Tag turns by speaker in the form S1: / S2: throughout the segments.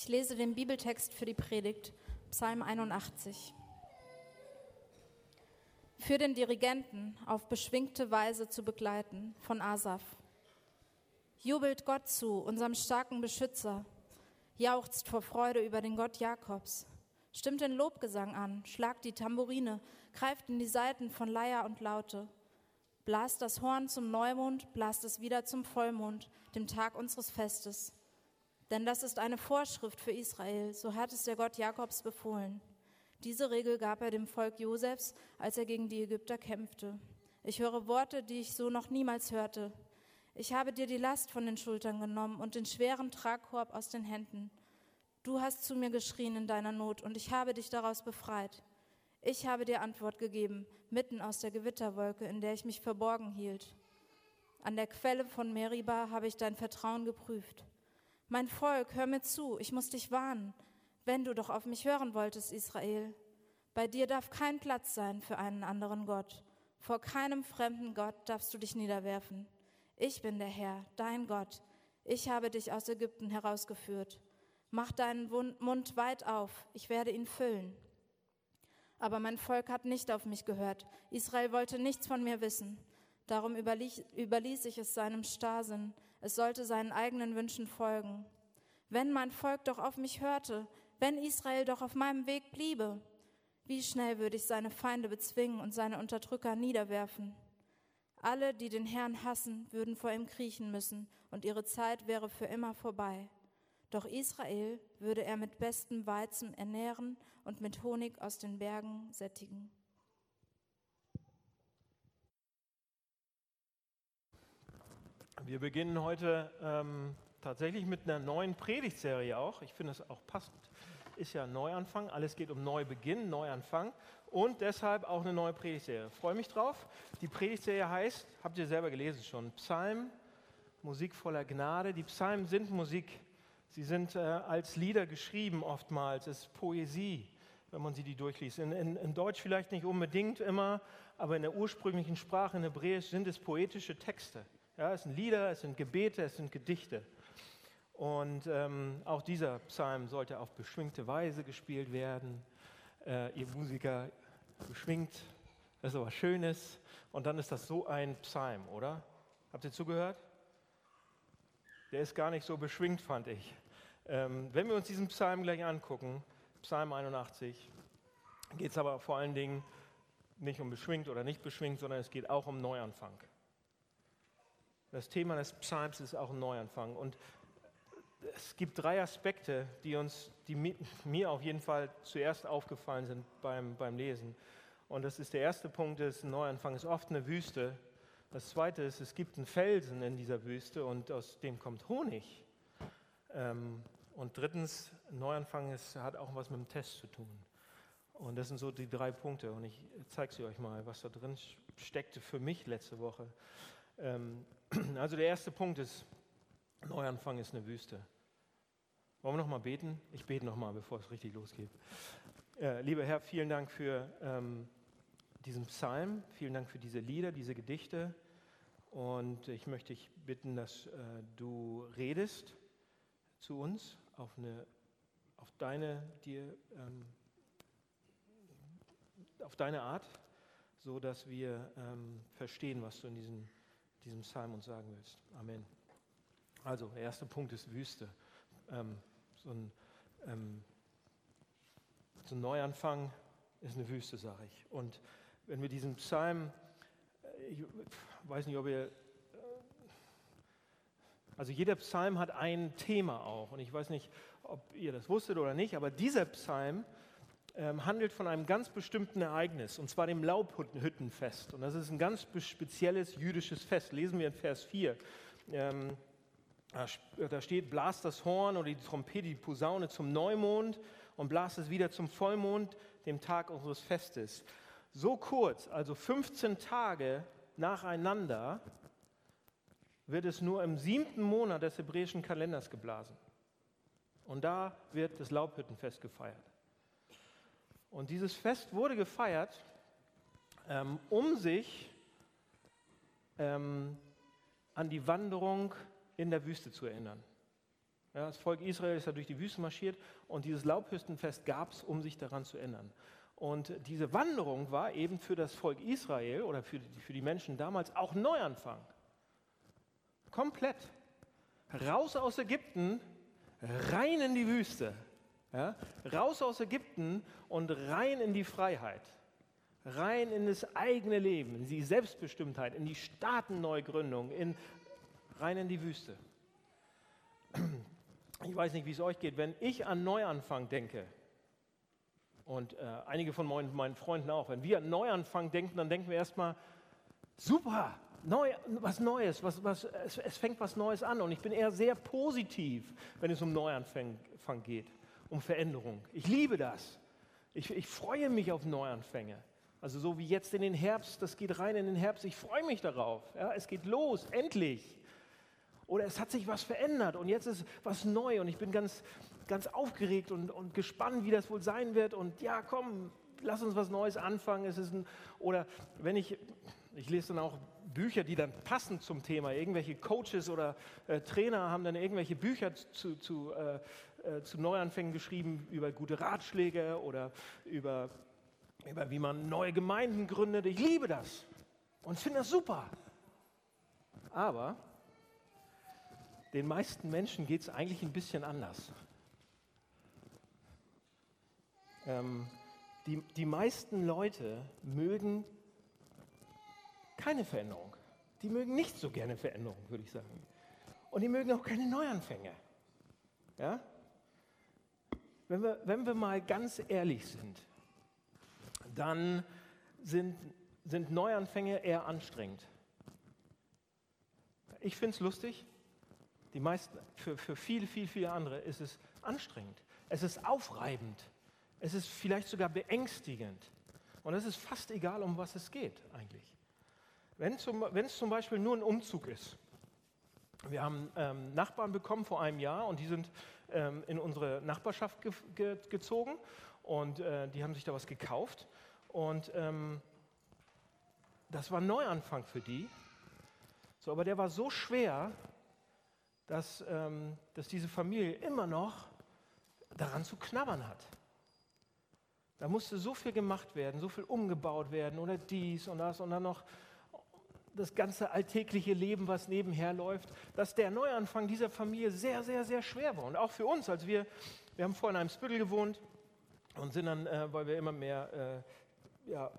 S1: Ich lese den Bibeltext für die Predigt, Psalm 81. Für den Dirigenten auf beschwingte Weise zu begleiten von Asaf. Jubelt Gott zu, unserem starken Beschützer. Jauchzt vor Freude über den Gott Jakobs. Stimmt den Lobgesang an, schlagt die Tamburine, greift in die Saiten von Leier und Laute. Blast das Horn zum Neumond, blast es wieder zum Vollmond, dem Tag unseres Festes. Denn das ist eine Vorschrift für Israel, so hat es der Gott Jakobs befohlen. Diese Regel gab er dem Volk Josefs, als er gegen die Ägypter kämpfte. Ich höre Worte, die ich so noch niemals hörte. Ich habe dir die Last von den Schultern genommen und den schweren Tragkorb aus den Händen. Du hast zu mir geschrien in deiner Not und ich habe dich daraus befreit. Ich habe dir Antwort gegeben, mitten aus der Gewitterwolke, in der ich mich verborgen hielt. An der Quelle von Meriba habe ich dein Vertrauen geprüft. Mein Volk, hör mir zu, ich muss dich warnen, wenn du doch auf mich hören wolltest, Israel. Bei dir darf kein Platz sein für einen anderen Gott. Vor keinem fremden Gott darfst du dich niederwerfen. Ich bin der Herr, dein Gott. Ich habe dich aus Ägypten herausgeführt. Mach deinen Mund weit auf, ich werde ihn füllen. Aber mein Volk hat nicht auf mich gehört. Israel wollte nichts von mir wissen. Darum überließ, ich es seinem Starrsinn. Es sollte seinen eigenen Wünschen folgen. Wenn mein Volk doch auf mich hörte, wenn Israel doch auf meinem Weg bliebe, wie schnell würde ich seine Feinde bezwingen und seine Unterdrücker niederwerfen. Alle, die den Herrn hassen, würden vor ihm kriechen müssen, und ihre Zeit wäre für immer vorbei. Doch Israel würde er mit bestem Weizen ernähren und mit Honig aus den Bergen sättigen.
S2: Wir beginnen heute ähm, tatsächlich mit einer neuen Predigtserie auch. Ich finde es auch passend. Ist ja Neuanfang. Alles geht um Neubeginn, Neuanfang. Und deshalb auch eine neue Predigtserie. Freue mich drauf. Die Predigtserie heißt, habt ihr selber gelesen schon, Psalm, Musik voller Gnade. Die Psalmen sind Musik Sie sind äh, als Lieder geschrieben oftmals, es ist Poesie, wenn man sie die durchliest. In, in, in, Deutsch vielleicht nicht unbedingt immer, aber in der ursprünglichen Sprache, in Hebräisch, sind es poetische Texte. Ja, es sind Lieder, es sind Gebete, es sind Gedichte. Und ähm, auch dieser Psalm sollte auf beschwingte Weise gespielt werden. Äh, ihr Musiker beschwingt, das ist aber Schönes. Und dann ist das so ein Psalm, oder? Habt ihr zugehört? der ist gar nicht so beschwingt, fand ich. Ähm, wenn wir uns diesen Psalm gleich angucken, Psalm 81, geht es aber vor allen Dingen nicht um beschwingt oder nicht beschwingt, sondern es geht auch um Neuanfang. Das Thema des Psalms ist auch ein Neuanfang. Und es gibt drei Aspekte, die uns, die mir auf jeden Fall zuerst aufgefallen sind beim, beim Lesen. Und das ist der erste Punkt, ist ein Neuanfang ist oft eine Wüste, das zweite ist, es gibt einen Felsen in dieser Wüste und aus dem kommt Honig. Ähm, und drittens, Neuanfang ist, hat auch was mit dem Test zu tun. Und das sind so die drei Punkte. Und ich zeige sie euch mal, was da drin steckte für mich letzte Woche. Ähm, also der erste Punkt ist, Neuanfang ist eine Wüste. Wollen wir noch mal beten? Ich bete noch mal, bevor es richtig losgeht. Äh, lieber Herr, vielen Dank für ähm, diesen Psalm. Vielen Dank für diese Lieder, diese Gedichte. Und ich möchte dich bitten, dass äh, du redest zu uns auf, eine, auf, deine, dir, ähm, auf deine Art, so dass wir ähm, verstehen, was du in diesem, diesem Psalm uns sagen willst. Amen. Also, der erste Punkt ist Wüste. Ähm, so, ein, ähm, so ein Neuanfang ist eine Wüste, sage ich. Und wenn wir diesen Psalm, äh, ich weiß nicht, ob ihr, äh, also jeder Psalm hat ein Thema auch und ich weiß nicht, ob ihr das wusstet oder nicht, aber dieser Psalm ähm, handelt von einem ganz bestimmten Ereignis und zwar dem Laubhüttenfest und das ist ein ganz spezielles jüdisches Fest. Lesen wir in Vers 4. Ähm, da steht, blast das Horn oder die Trompete, die Posaune zum Neumond und blast es wieder zum Vollmond, dem Tag unseres Festes so kurz, also 15 Tage nacheinander, wird es nur im siebten Monat des hebräischen Kalenders geblasen. Und da wird das Laubhüttenfest gefeiert. Und dieses Fest wurde gefeiert, ähm, um sich ähm, an die Wanderung in der Wüste zu erinnern. Ja, das Volk Israel ist ja durch die Wüste marschiert und dieses Laubhüstenfest gab es, um sich daran zu ändern. Und diese Wanderung war eben für das Volk Israel oder für die, für die Menschen damals auch Neuanfang. Komplett. Raus aus Ägypten, rein in die Wüste. Ja? Raus aus Ägypten und rein in die Freiheit. Rein in das eigene Leben, in die Selbstbestimmtheit, in die Staatenneugründung, in, rein in die Wüste. Ich weiß nicht, wie es euch geht. Wenn ich an Neuanfang denke, und äh, einige von meinen, meinen Freunden auch, wenn wir an Neuanfang denken, dann denken wir erstmal, super, neu, was Neues, was, was, es, es, fängt was Neues an. Und ich bin eher sehr positiv, wenn es um Neuanfang geht, um Veränderung. Ich liebe das. Ich, ich freue mich auf Neuanfänge. Also so wie jetzt in den Herbst, das geht rein in den Herbst, ich freue mich darauf. Ja, es geht los, endlich. Oder es hat sich was verändert und jetzt ist was neu und ich bin ganz, ganz aufgeregt und, und gespannt, wie das wohl sein wird. Und ja, komm, lass uns was Neues anfangen. Es ist ein, oder wenn ich, ich lese dann auch Bücher, die dann passen zum Thema. Irgendwelche Coaches oder äh, Trainer haben dann irgendwelche Bücher zu, zu, äh, äh, zu Neuanfängen geschrieben über gute Ratschläge oder über, über wie man neue Gemeinden gründet. Ich liebe das und finde das super. Aber den meisten Menschen geht es eigentlich ein bisschen anders. Ähm, die, die meisten Leute mögen keine Veränderung. Die mögen nicht so gerne Veränderung, würde ich sagen. Und die mögen auch keine Neuanfänge. Ja? Wenn, wir, wenn wir mal ganz ehrlich sind, dann sind, sind Neuanfänge eher anstrengend. Ich finde es lustig. Die meisten, für, für viele, viele, viele andere ist es anstrengend. Es ist aufreibend. Es ist vielleicht sogar beängstigend. Und es ist fast egal, um was es geht eigentlich. Wenn, zum, es zum Beispiel nur ein Umzug ist. Wir haben ähm, Nachbarn bekommen vor einem Jahr und die sind ähm, in unsere Nachbarschaft ge ge gezogen und äh, die haben sich da was gekauft. Und ähm, das war ein Neuanfang für die. So, aber der war so schwer, dass, ähm, dass diese Familie immer noch daran zu knabbern hat. Da musste so viel gemacht werden, so viel umgebaut werden oder dies und das und dann noch das ganze alltägliche Leben, was nebenher läuft, dass der Neuanfang dieser Familie sehr, sehr, sehr schwer war. Und auch für uns, als wir, wir haben vorhin in einem Spüttel gewohnt und sind dann, äh, weil wir immer mehr, äh, ja,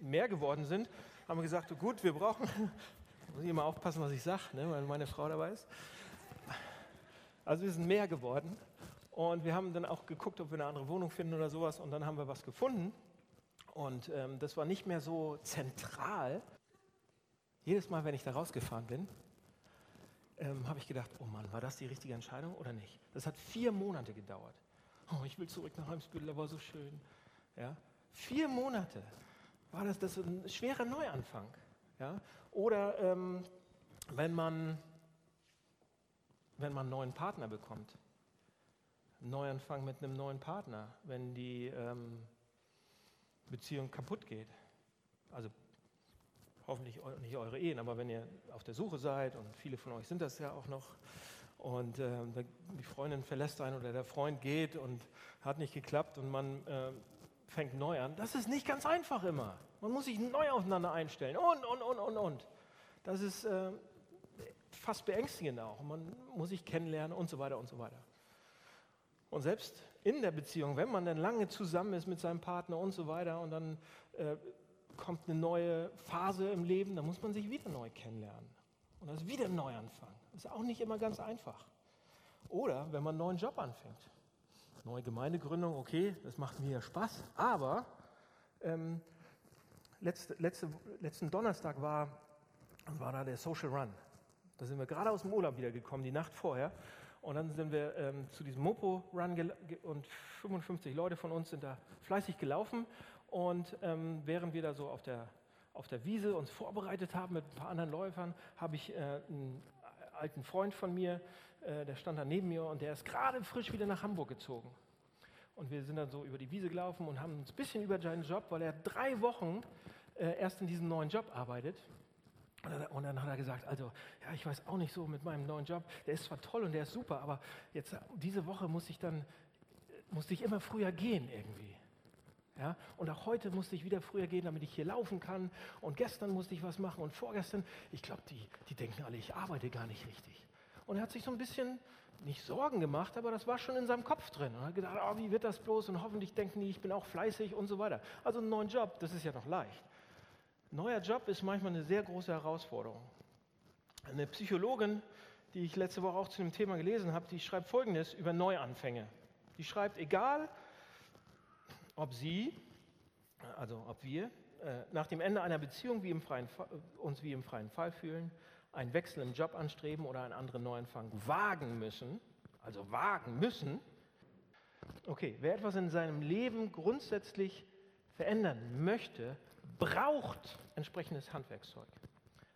S2: mehr geworden sind, haben wir gesagt, gut, wir brauchen, muss ich immer aufpassen, was ich sage, ne, weil meine Frau dabei ist. Also wir sind mehr geworden und wir haben dann auch geguckt, ob wir eine andere Wohnung finden oder sowas. Und dann haben wir was gefunden. Und ähm, das war nicht mehr so zentral. Jedes Mal, wenn ich da rausgefahren bin, ähm, habe ich gedacht, oh Mann, war das die richtige Entscheidung oder nicht? Das hat vier Monate gedauert. Oh, ich will zurück nach Heimsbüttel, da war so schön. Ja? Vier Monate war das, das ein schwerer Neuanfang. Ja? Oder ähm, wenn, man, wenn man einen neuen Partner bekommt. Neuanfang mit einem neuen Partner, wenn die ähm, Beziehung kaputt geht. Also hoffentlich nicht eure Ehen, aber wenn ihr auf der Suche seid und viele von euch sind das ja auch noch und äh, die Freundin verlässt einen oder der Freund geht und hat nicht geklappt und man äh, fängt neu an, das ist nicht ganz einfach immer. Man muss sich neu aufeinander einstellen und, und, und, und, und. Das ist äh, fast beängstigend auch. Man muss sich kennenlernen und so weiter und so weiter. Und selbst in der Beziehung, wenn man dann lange zusammen ist mit seinem Partner und so weiter und dann äh, kommt eine neue Phase im Leben, dann muss man sich wieder neu kennenlernen. Und das ist wieder ein Neuanfang. Das ist auch nicht immer ganz einfach. Oder wenn man einen neuen Job anfängt. Neue Gemeindegründung, okay, das macht mir Spaß. Aber ähm, letzte, letzte, letzten Donnerstag war, war da der Social Run. Da sind wir gerade aus dem Urlaub wiedergekommen, die Nacht vorher. Und dann sind wir ähm, zu diesem Mopo-Run und 55 Leute von uns sind da fleißig gelaufen. Und ähm, während wir da so auf der, auf der Wiese uns vorbereitet haben mit ein paar anderen Läufern, habe ich äh, einen alten Freund von mir, äh, der stand da neben mir und der ist gerade frisch wieder nach Hamburg gezogen. Und wir sind dann so über die Wiese gelaufen und haben uns ein bisschen über seinen Job, weil er drei Wochen äh, erst in diesem neuen Job arbeitet, Und dann hat er gesagt, also, ja, ich weiß auch nicht so mit meinem neuen Job, der ist zwar toll und der ist super, aber jetzt diese Woche muss ich dann, musste ich immer früher gehen irgendwie. Ja, und auch heute musste ich wieder früher gehen, damit ich hier laufen kann. Und gestern musste ich was machen und vorgestern, ich glaube, die, die denken alle, ich arbeite gar nicht richtig. Und er hat sich so ein bisschen, nicht Sorgen gemacht, aber das war schon in seinem Kopf drin. Er hat gedacht, oh, wie wird das bloß? Und hoffentlich denken die, ich bin auch fleißig und so weiter. Also einen neuen Job, das ist ja noch leicht. neuer Job ist manchmal eine sehr große Herausforderung. Eine Psychologin, die ich letzte Woche auch zu dem Thema gelesen habe, die schreibt Folgendes über Neuanfänge. Die schreibt, egal ob sie, also ob wir, äh, nach dem Ende einer Beziehung wie im freien, uns wie im freien Fall fühlen, einen Wechsel im Job anstreben oder einen anderen Neuanfang wagen müssen, also wagen müssen, okay, wer etwas in seinem Leben grundsätzlich verändern möchte, braucht entsprechendes Handwerkszeug.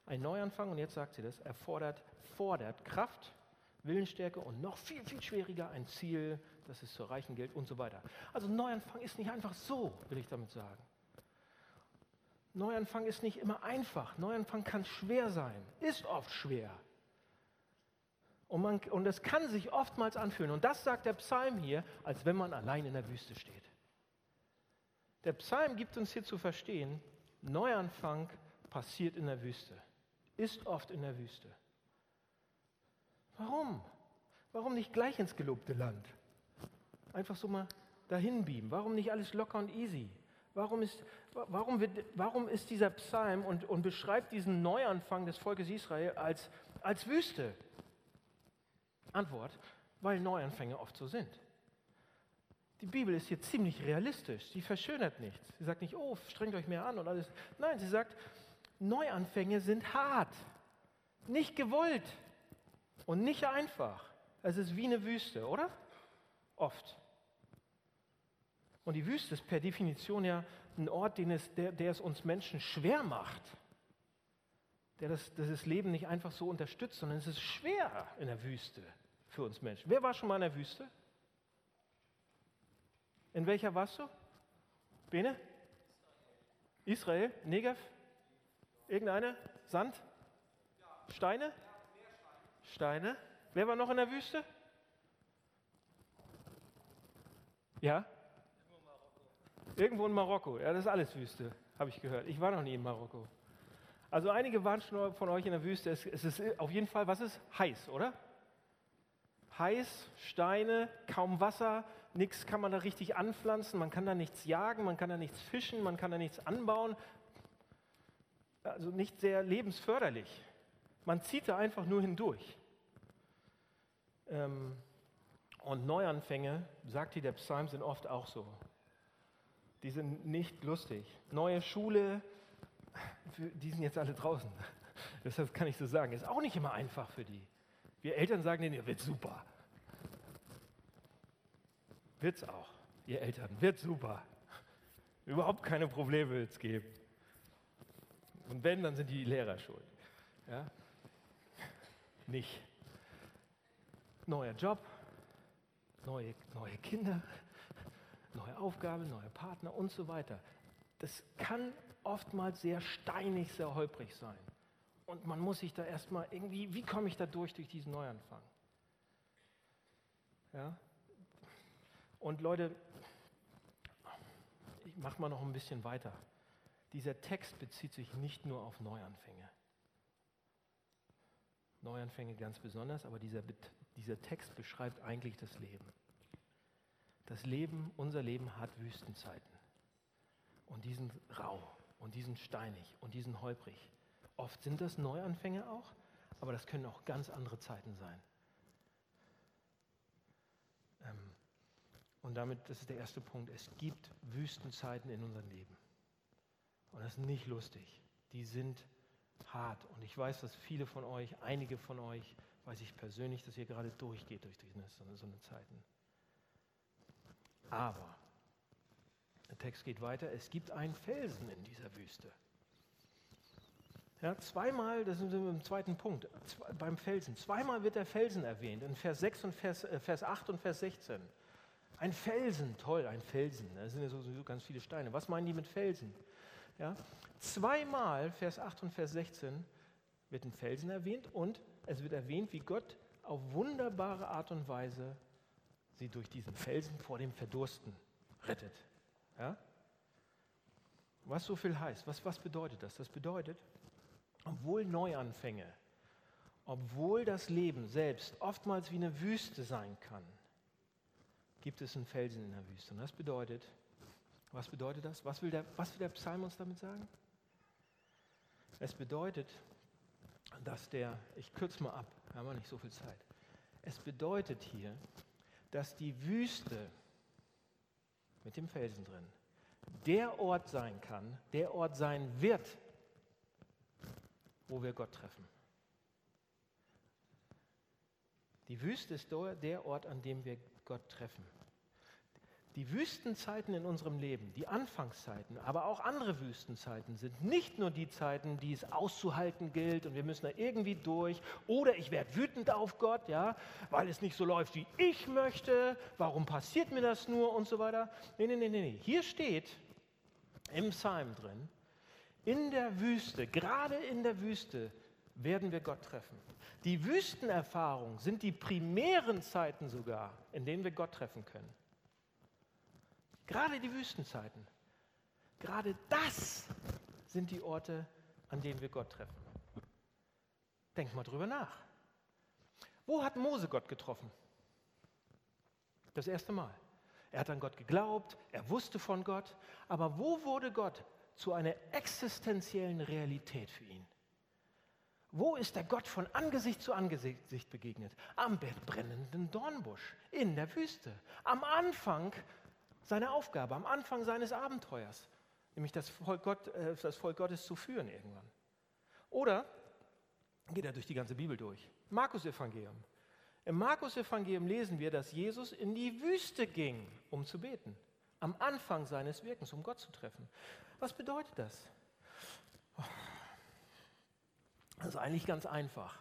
S2: Ein Neuanfang, und jetzt sagt sie das, erfordert, fordert Kraft, Willensstärke und noch viel, viel schwieriger ein Ziel, das es zu erreichen gilt und so weiter. Also Neuanfang ist nicht einfach so, will ich damit sagen. Neuanfang ist nicht immer einfach. Neuanfang kann schwer sein, ist oft schwer. Und, man, und es kann sich oftmals anfühlen. Und das sagt der Psalm hier, als wenn man allein in der Wüste steht. Der Psalm gibt uns hier zu verstehen, Neuanfang passiert in der Wüste, ist oft in der Wüste. Warum? Warum nicht gleich ins gelobte Land? Einfach so mal dahin beamen. Warum nicht alles locker und easy? Warum ist, warum, wird, warum ist dieser Psalm und, und beschreibt diesen Neuanfang des Volkes Israel als, als Wüste? Antwort, weil Neuanfänge oft so sind. Die Bibel ist hier ziemlich realistisch. Sie verschönert nichts. Sie sagt nicht, oh, strengt euch mehr an und alles. Nein, sie sagt, Neuanfänge sind hart, nicht gewollt und nicht einfach. Es ist wie eine Wüste, oder? Oft. Und die Wüste ist per Definition ja ein Ort, den es, der, der es uns Menschen schwer macht. Der das, das, das Leben nicht einfach so unterstützt, sondern es ist schwer in der Wüste für uns Menschen. Wer war schon mal in der Wüste? In welcher warst du? Bene? Israel? Negev? Irgendeine? Sand? Steine? Steine. Wer war noch in der Wüste? Ja? Irgendwo in Marokko. Ja, das ist alles Wüste, habe ich gehört. Ich war noch nie in Marokko. Also einige waren schon von euch in der Wüste. Es, es ist auf jeden Fall, was ist? Heiß, oder? Heiß, Steine, kaum Wasser, nichts kann man da richtig anpflanzen, man kann da nichts jagen, man kann da nichts fischen, man kann da nichts anbauen. Also nicht sehr lebensförderlich. Man zieht da einfach nur hindurch. Ähm, und Neuanfänge, sagt hier der Psalm, sind oft auch so die sind nicht lustig. Neue Schule, die sind jetzt alle draußen. Deshalb kann ich so sagen, ist auch nicht immer einfach für die. Wir Eltern sagen denen, ihr wird super. Wird's auch, ihr Eltern, wird super. Überhaupt keine Probleme wird es geben. Und wenn, dann sind die Lehrer schuld. Ja? Nicht. Neuer Job, neue, neue Kinder, neue Aufgabe, neue Partner und so weiter. Das kann oftmals sehr steinig, sehr holprig sein. Und man muss sich da erstmal irgendwie, wie komme ich da durch, durch diesen Neuanfang? Ja? Und Leute, ich mache mal noch ein bisschen weiter. Dieser Text bezieht sich nicht nur auf Neuanfänge. Neuanfänge ganz besonders, aber dieser, dieser Text beschreibt eigentlich das Leben. Das Leben, unser Leben hat Wüstenzeiten. Und die sind rau und die sind steinig und die sind holprig. Oft sind das Neuanfänge auch, aber das können auch ganz andere Zeiten sein. Ähm, und damit, das ist der erste Punkt, es gibt Wüstenzeiten in unserem Leben. Und das ist nicht lustig. Die sind hart. Und ich weiß, dass viele von euch, einige von euch, weiß ich persönlich, dass ihr gerade durchgeht durch diese, so eine Zeiten. Aber, der Text geht weiter, es gibt einen Felsen in dieser Wüste. Ja, zweimal, das sind wir im zweiten Punkt, beim Felsen. Zweimal wird der Felsen erwähnt, in Vers, 6 und Vers, äh, Vers 8 und Vers 16. Ein Felsen, toll, ein Felsen. Da sind ja sowieso ganz viele Steine. Was meinen die mit Felsen? Ja, zweimal, Vers 8 und Vers 16, wird ein Felsen erwähnt und es wird erwähnt, wie Gott auf wunderbare Art und Weise sie durch diesen Felsen vor dem Verdursten rettet. Ja? Was so viel heißt, was, was bedeutet das? Das bedeutet, obwohl Neuanfänge, obwohl das Leben selbst oftmals wie eine Wüste sein kann, gibt es einen Felsen in der Wüste. Und das bedeutet, was bedeutet das? Was will der, was will der Psalm uns damit sagen? Es bedeutet, dass der, ich kürze mal ab, wir haben nicht so viel Zeit. Es bedeutet hier, dass die Wüste mit dem Felsen drin der Ort sein kann, der Ort sein wird, wo wir Gott treffen. Die Wüste ist der Ort, an dem wir Gott treffen. Die Wüstenzeiten in unserem Leben, die Anfangszeiten, aber auch andere Wüstenzeiten sind nicht nur die Zeiten, die es auszuhalten gilt und wir müssen da irgendwie durch oder ich werde wütend auf Gott, ja, weil es nicht so läuft, wie ich möchte, warum passiert mir das nur und so weiter. Nee, nee, nee, nee. Hier steht im Psalm drin, in der Wüste, gerade in der Wüste werden wir Gott treffen. Die Wüstenerfahrungen sind die primären Zeiten sogar, in denen wir Gott treffen können. Gerade die Wüstenzeiten. Gerade das sind die Orte, an denen wir Gott treffen. Denk mal drüber nach. Wo hat Mose Gott getroffen? Das erste Mal. Er hat an Gott geglaubt, er wusste von Gott, aber wo wurde Gott zu einer existenziellen Realität für ihn? Wo ist der Gott von Angesicht zu Angesicht begegnet? Am brennenden Dornbusch, in der Wüste, am Anfang seine Aufgabe am Anfang seines Abenteuers, nämlich das Volk, Gott, äh, das Volk Gottes zu führen irgendwann. Oder geht er durch die ganze Bibel durch. Markus Evangelium. Im Markus Evangelium lesen wir, dass Jesus in die Wüste ging, um zu beten. Am Anfang seines Wirkens, um Gott zu treffen. Was bedeutet das? Das ist eigentlich ganz einfach,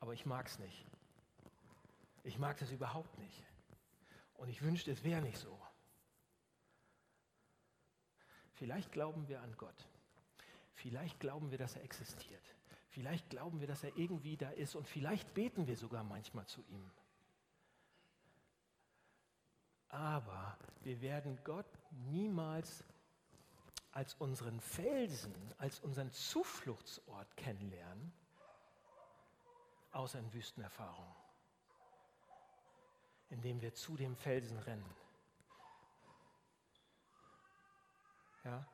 S2: aber ich mag es nicht. Ich mag das überhaupt nicht. Und ich wünschte, es wäre nicht so. Vielleicht glauben wir an Gott. Vielleicht glauben wir, dass er existiert. Vielleicht glauben wir, dass er irgendwie da ist und vielleicht beten wir sogar manchmal zu ihm. Aber wir werden Gott niemals als unseren Felsen, als unseren Zufluchtsort kennenlernen, außer in Wüstenerfahrungen, indem wir zu dem Felsen rennen. Ja?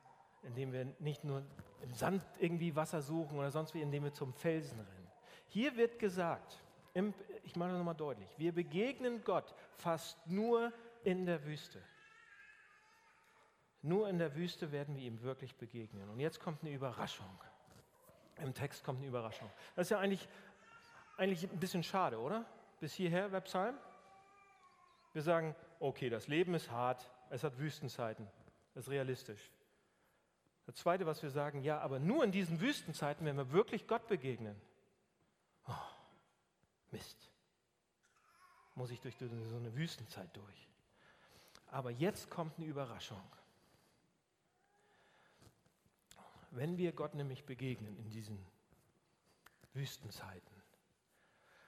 S2: Indem wir nicht nur im Sand irgendwie Wasser suchen oder sonst wie, indem wir zum Felsen rennen. Hier wird gesagt, im, ich mache das nochmal deutlich, wir begegnen Gott fast nur in der Wüste. Nur in der Wüste werden wir ihm wirklich begegnen. Und jetzt kommt eine Überraschung. Im Text kommt eine Überraschung. Das ist ja eigentlich, eigentlich ein bisschen schade, oder? Bis hierher, Psalm. Wir sagen, okay, das Leben ist hart, es hat Wüstenzeiten, das ist realistisch. Das Zweite, was wir sagen, ja, aber nur in diesen Wüstenzeiten, wenn wir wirklich Gott begegnen. Oh, Mist. Muss ich durch so eine Wüstenzeit durch. Aber jetzt kommt eine Überraschung. Wenn wir Gott nämlich begegnen in diesen Wüstenzeiten,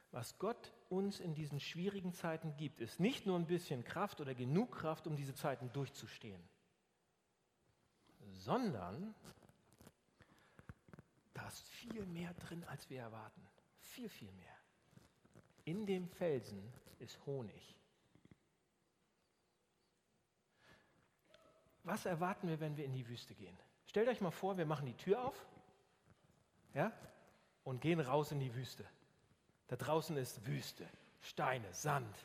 S2: was Gott uns in diesen schwierigen Zeiten gibt, ist nicht nur ein bisschen Kraft oder genug Kraft, um diese Zeiten durchzustehen sondern da ist viel mehr drin, als wir erwarten. Viel, viel mehr. In dem Felsen ist Honig. Was erwarten wir, wenn wir in die Wüste gehen? Stellt euch mal vor, wir machen die Tür auf ja, und gehen raus in die Wüste. Da draußen ist Wüste, Steine, Sand.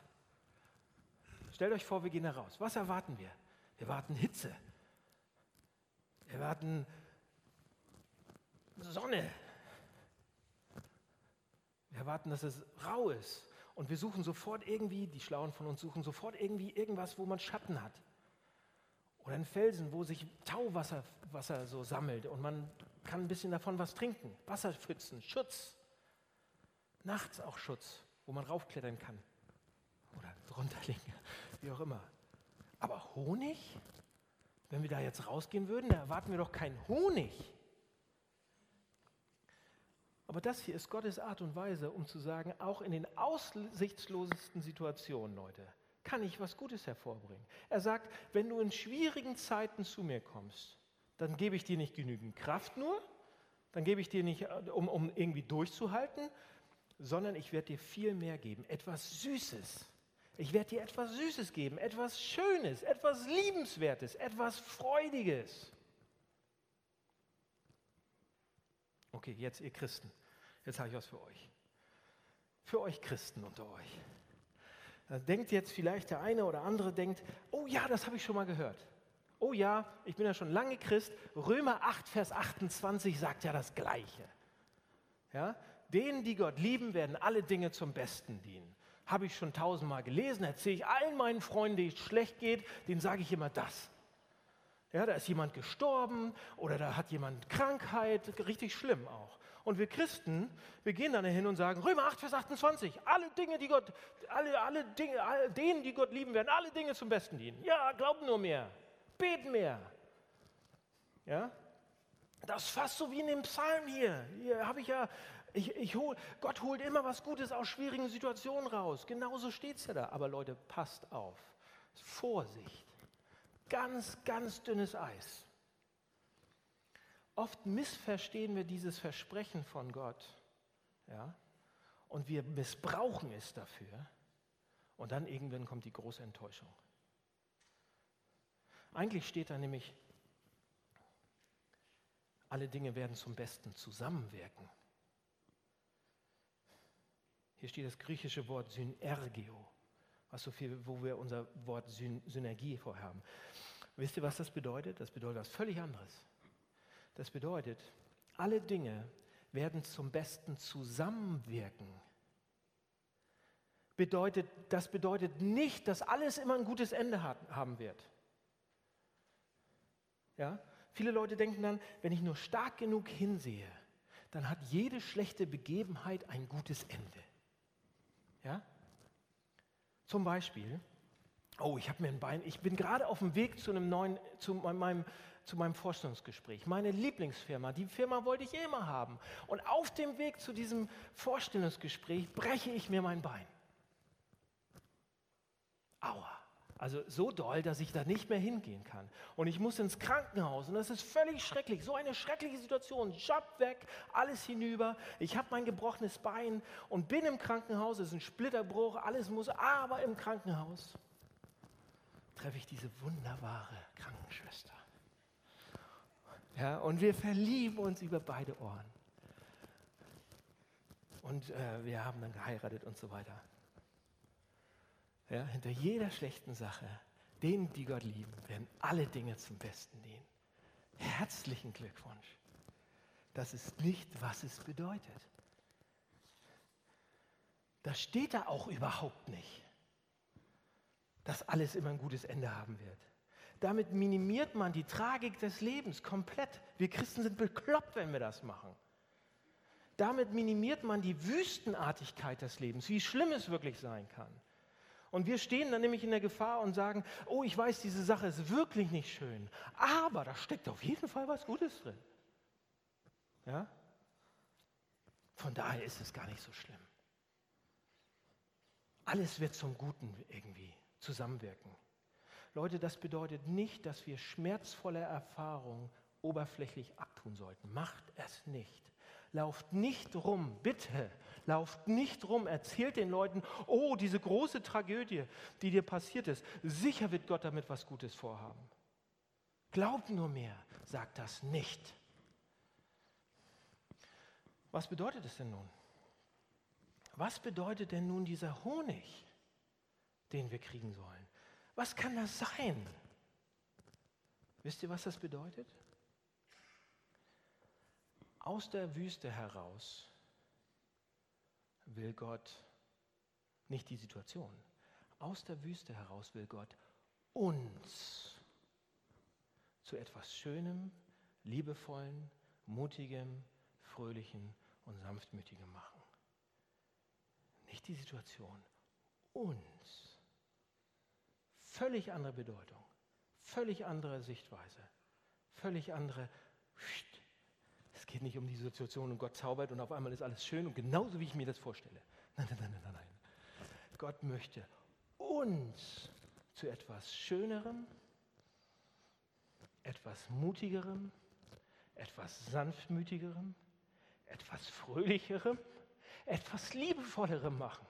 S2: Stellt euch vor, wir gehen da raus. Was erwarten wir? Wir erwarten Hitze, erwarten Sonne. Wir erwarten, dass es rau ist. Und wir suchen sofort irgendwie, die Schlauen von uns suchen sofort irgendwie irgendwas, wo man Schatten hat. Oder einen Felsen, wo sich Tauwasser Wasser so sammelt und man kann ein bisschen davon was trinken. Wasserpfützen, Schutz. Nachts auch Schutz, wo man raufklettern kann. Oder drunter liegen, wie auch immer. Aber Honig? Wenn wir da jetzt rausgehen würden, da erwarten wir doch keinen Honig. Aber das hier ist Gottes Art und Weise, um zu sagen, auch in den aussichtslosesten Situationen, Leute, kann ich was Gutes hervorbringen. Er sagt, wenn du in schwierigen Zeiten zu mir kommst, dann gebe ich dir nicht genügend Kraft nur, dann gebe ich dir nicht, äh, um, um irgendwie durchzuhalten, sondern ich werde dir viel mehr geben, etwas Süßes. Ich werde dir etwas Süßes geben, etwas Schönes, etwas Liebenswertes, etwas Freudiges. Okay, jetzt ihr Christen, jetzt habe ich was für euch. Für euch Christen unter euch. Da denkt jetzt vielleicht der eine oder andere, denkt, oh ja, das habe ich schon mal gehört. Oh ja, ich bin ja schon lange Christ. Römer 8, Vers 28 sagt ja das Gleiche. Ja? Denen, die Gott lieben, werden alle Dinge zum Besten dienen. Habe ich schon tausendmal gelesen, erzähle ich allen meinen Freunden, denen es schlecht geht, denen sage ich immer das. Ja, da ist jemand gestorben oder da hat jemand Krankheit, richtig schlimm auch. Und wir Christen, wir gehen dann hin und sagen, Römer 8, Vers 28, alle Dinge, die Gott, alle, alle Dinge, alle, denen, die Gott lieben werden, alle Dinge zum Besten dienen. Ja, glauben nur mehr, beten mehr. Ja? Das ist fast so wie in dem Psalm hier. Hier habe ich ja, ich, ich hol, Gott holt immer was Gutes aus schwierigen Situationen raus. Genauso steht es ja da. Aber Leute, passt auf. Vorsicht. Ganz, ganz dünnes Eis. Oft missverstehen wir dieses Versprechen von Gott. Ja? Und wir missbrauchen es dafür. Und dann irgendwann kommt die große Enttäuschung. Eigentlich steht da nämlich, alle Dinge werden zum Besten zusammenwirken. Hier steht das griechische Wort Synergio, was so viel, wo wir unser Wort Syn Synergie vorhaben. Wisst ihr, was das bedeutet? Das bedeutet was völlig anderes. Das bedeutet, alle Dinge werden zum Besten zusammenwirken. Bedeutet, das bedeutet nicht, dass alles immer ein gutes Ende hat, haben wird. Ja? Viele Leute denken dann, wenn ich nur stark genug hinsehe, dann hat jede schlechte Begebenheit ein gutes Ende. Ja? Zum Beispiel, oh, ich habe mir ein Bein, ich bin gerade auf dem Weg zu einem neuen, zu meinem, zu meinem Vorstellungsgespräch. Meine Lieblingsfirma, die Firma wollte ich immer haben. Und auf dem Weg zu diesem Vorstellungsgespräch breche ich mir mein Bein. Aua. Also so doll, dass ich da nicht mehr hingehen kann. Und ich muss ins Krankenhaus und das ist völlig schrecklich. So eine schreckliche Situation. Job weg, alles hinüber. Ich habe mein gebrochenes Bein und bin im Krankenhaus. Es ist ein Splitterbruch, alles muss. Aber im Krankenhaus treffe ich diese wunderbare Krankenschwester. Ja, und wir verlieben uns über beide Ohren. Und äh, wir haben dann geheiratet und so weiter. Ja, hinter jeder schlechten Sache, denen, die Gott lieben, werden alle Dinge zum Besten dienen. Herzlichen Glückwunsch. Das ist nicht, was es bedeutet. Das steht da auch überhaupt nicht, dass alles immer ein gutes Ende haben wird. Damit minimiert man die Tragik des Lebens komplett. Wir Christen sind bekloppt, wenn wir das machen. Damit minimiert man die Wüstenartigkeit des Lebens, wie schlimm es wirklich sein kann. Und wir stehen dann nämlich in der Gefahr und sagen, oh, ich weiß, diese Sache ist wirklich nicht schön, aber da steckt auf jeden Fall was Gutes drin. Ja? Von daher ist es gar nicht so schlimm. Alles wird zum Guten irgendwie zusammenwirken. Leute, das bedeutet nicht, dass wir schmerzvolle Erfahrungen oberflächlich abtun sollten. Macht es nicht. Lauft nicht rum, bitte, lauft nicht rum, erzählt den Leuten, oh, diese große Tragödie, die dir passiert ist, sicher wird Gott damit was Gutes vorhaben. Glaubt nur mehr, sagt das nicht. Was bedeutet es denn nun? Was bedeutet denn nun dieser Honig, den wir kriegen sollen? Was kann das sein? Wisst ihr, was das bedeutet? Aus der Wüste heraus will Gott nicht die Situation. Aus der Wüste heraus will Gott uns zu etwas Schönem, Liebevollen, Mutigem, Fröhlichen und Sanftmütigem machen. Nicht die Situation, uns. Völlig andere Bedeutung, völlig andere Sichtweise, völlig andere geht nicht um die Situation und Gott zaubert und auf einmal ist alles schön und genauso wie ich mir das vorstelle. Nein, nein, nein, nein, nein. Gott möchte uns zu etwas Schönerem, etwas Mutigerem, etwas Sanftmütigerem, etwas Fröhlicherem, etwas Liebevollerem machen.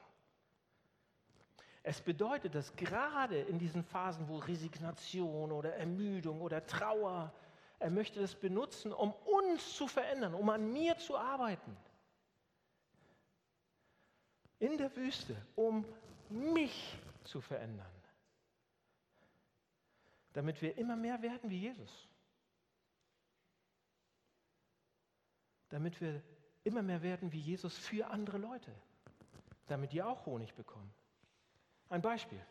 S2: Es bedeutet, dass gerade in diesen Phasen, wo Resignation oder Ermüdung oder Trauer, er möchte das benutzen, um uns zu verändern, um an mir zu arbeiten. In der Wüste, um mich zu verändern. Damit wir immer mehr werden wie Jesus. Damit wir immer mehr werden wie Jesus für andere Leute. Damit die auch Honig bekommen. Ein Beispiel.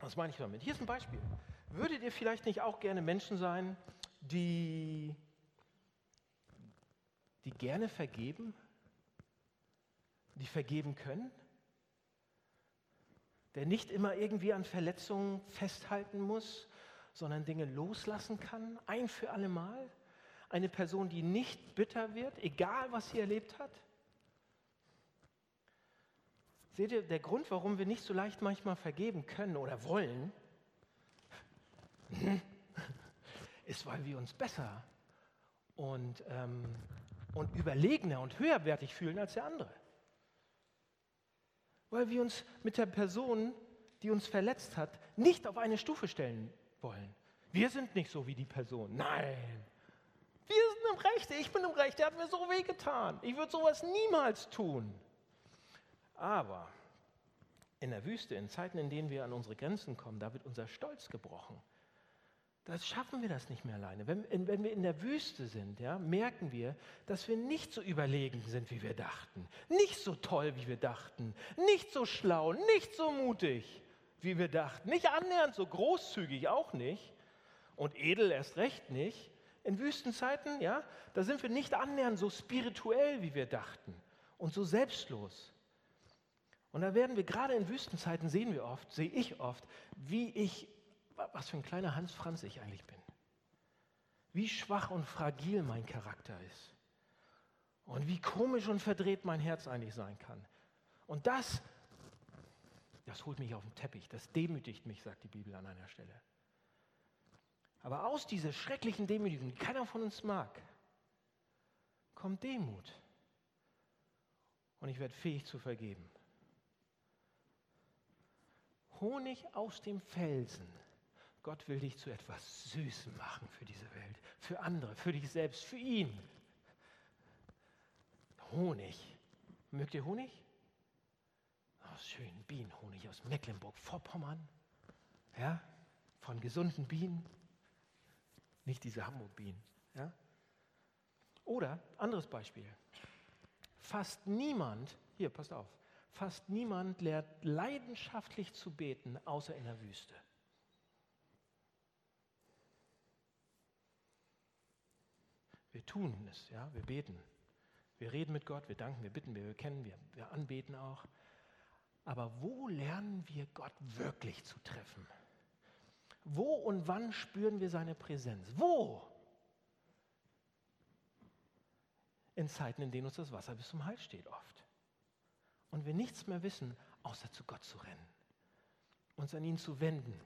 S2: Was meine ich damit? Hier ist ein Beispiel. Würdet ihr vielleicht nicht auch gerne Menschen sein, die, die gerne vergeben? Die vergeben können? Der nicht immer irgendwie an Verletzungen festhalten muss, sondern Dinge loslassen kann, ein für alle Mal? Eine Person, die nicht bitter wird, egal was sie erlebt hat? Seht ihr, der Grund, warum wir nicht so leicht manchmal vergeben können oder wollen, ist, weil wir uns besser und, ähm, und überlegener und höherwertig fühlen als der andere. Weil wir uns mit der Person, die uns verletzt hat, nicht auf eine Stufe stellen wollen. Wir sind nicht so wie die Person. Nein. Wir sind im Recht. Ich bin im Recht. Der hat mir so wehgetan. Ich würde sowas niemals tun. Aber in der Wüste, in Zeiten, in denen wir an unsere Grenzen kommen, da wird unser Stolz gebrochen. Da schaffen wir das nicht mehr alleine. Wenn, wenn, wir in der Wüste sind, ja, merken wir, dass wir nicht so überlegen sind, wie wir dachten. Nicht so toll, wie wir dachten. Nicht so schlau, nicht so mutig, wie wir dachten. Nicht annähernd so großzügig, auch nicht. Und edel erst recht nicht. In Wüstenzeiten, ja, da sind wir nicht annähernd so spirituell, wie wir dachten. Und so selbstlos. Und da werden wir gerade in Wüstenzeiten sehen wir oft, sehe ich oft, wie ich, was für ein kleiner Hans Franz ich eigentlich bin. Wie schwach und fragil mein Charakter ist. Und wie komisch und verdreht mein Herz eigentlich sein kann. Und das, das holt mich auf den Teppich, das demütigt mich, sagt die Bibel an einer Stelle. Aber aus dieser schrecklichen Demütigung, die keiner von uns mag, kommt Demut. Und ich werde fähig zu vergeben. Honig aus dem Felsen. Gott will dich zu etwas Süßem machen für diese Welt, für andere, für dich selbst, für ihn. Honig. Mögt ihr Honig? Oh, schön, Bienenhonig aus Mecklenburg-Vorpommern. Ja, von gesunden Bienen. Nicht diese Hamburg-Bienen. Ja? Oder, anderes Beispiel. Fast niemand, hier, passt auf, Fast niemand lehrt leidenschaftlich zu beten, außer in der Wüste. Wir tun es, ja, wir beten. Wir reden mit Gott, wir danken, wir bitten, wir bekennen, wir, wir anbeten auch. Aber wo lernen wir Gott wirklich zu treffen? Wo und wann spüren wir seine Präsenz? Wo? In Zeiten, in denen uns das Wasser bis zum Hals steht oft und wir nichts mehr wissen, außer zu Gott zu rennen, uns an ihn zu wenden.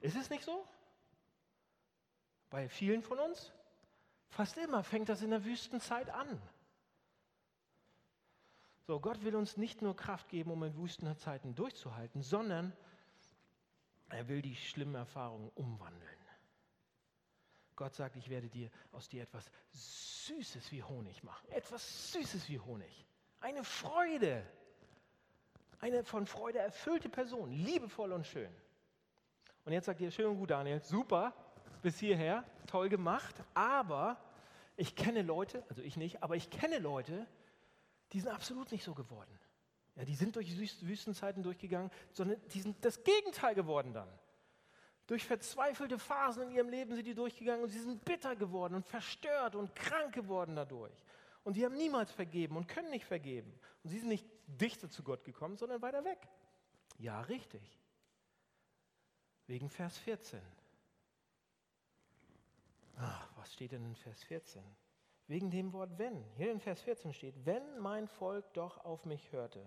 S2: Ist es nicht so? Bei vielen von uns? Fast immer fängt das in der Wüstenzeit an. So, Gott will uns nicht nur Kraft geben, um in Wüstenzeiten durchzuhalten, sondern er will die schlimmen Erfahrungen umwandeln. Gott sagt, ich werde dir aus dir etwas Süßes wie Honig machen. Etwas Süßes wie Honig. Eine Freude. Eine von Freude erfüllte Person, liebevoll und schön. Und jetzt sagt ihr, schön und gut, Daniel, super, bis hierher, toll gemacht, aber ich kenne Leute, also ich nicht, aber ich kenne Leute, die sind absolut nicht so geworden. Ja, die sind durch Wüstenzeiten durchgegangen, sondern die sind das Gegenteil geworden dann. Durch verzweifelte Phasen in ihrem Leben sind die durchgegangen und sie sind bitter geworden und verstört und krank geworden dadurch. Und die haben niemals vergeben und können nicht vergeben. Und sie sind nicht dichter zu Gott gekommen, sondern weiter weg. Ja, richtig. Wegen Vers 14. Ach, was steht denn in Vers 14? Wegen dem Wort wenn. Hier in Vers 14 steht, wenn mein Volk doch auf mich hörte,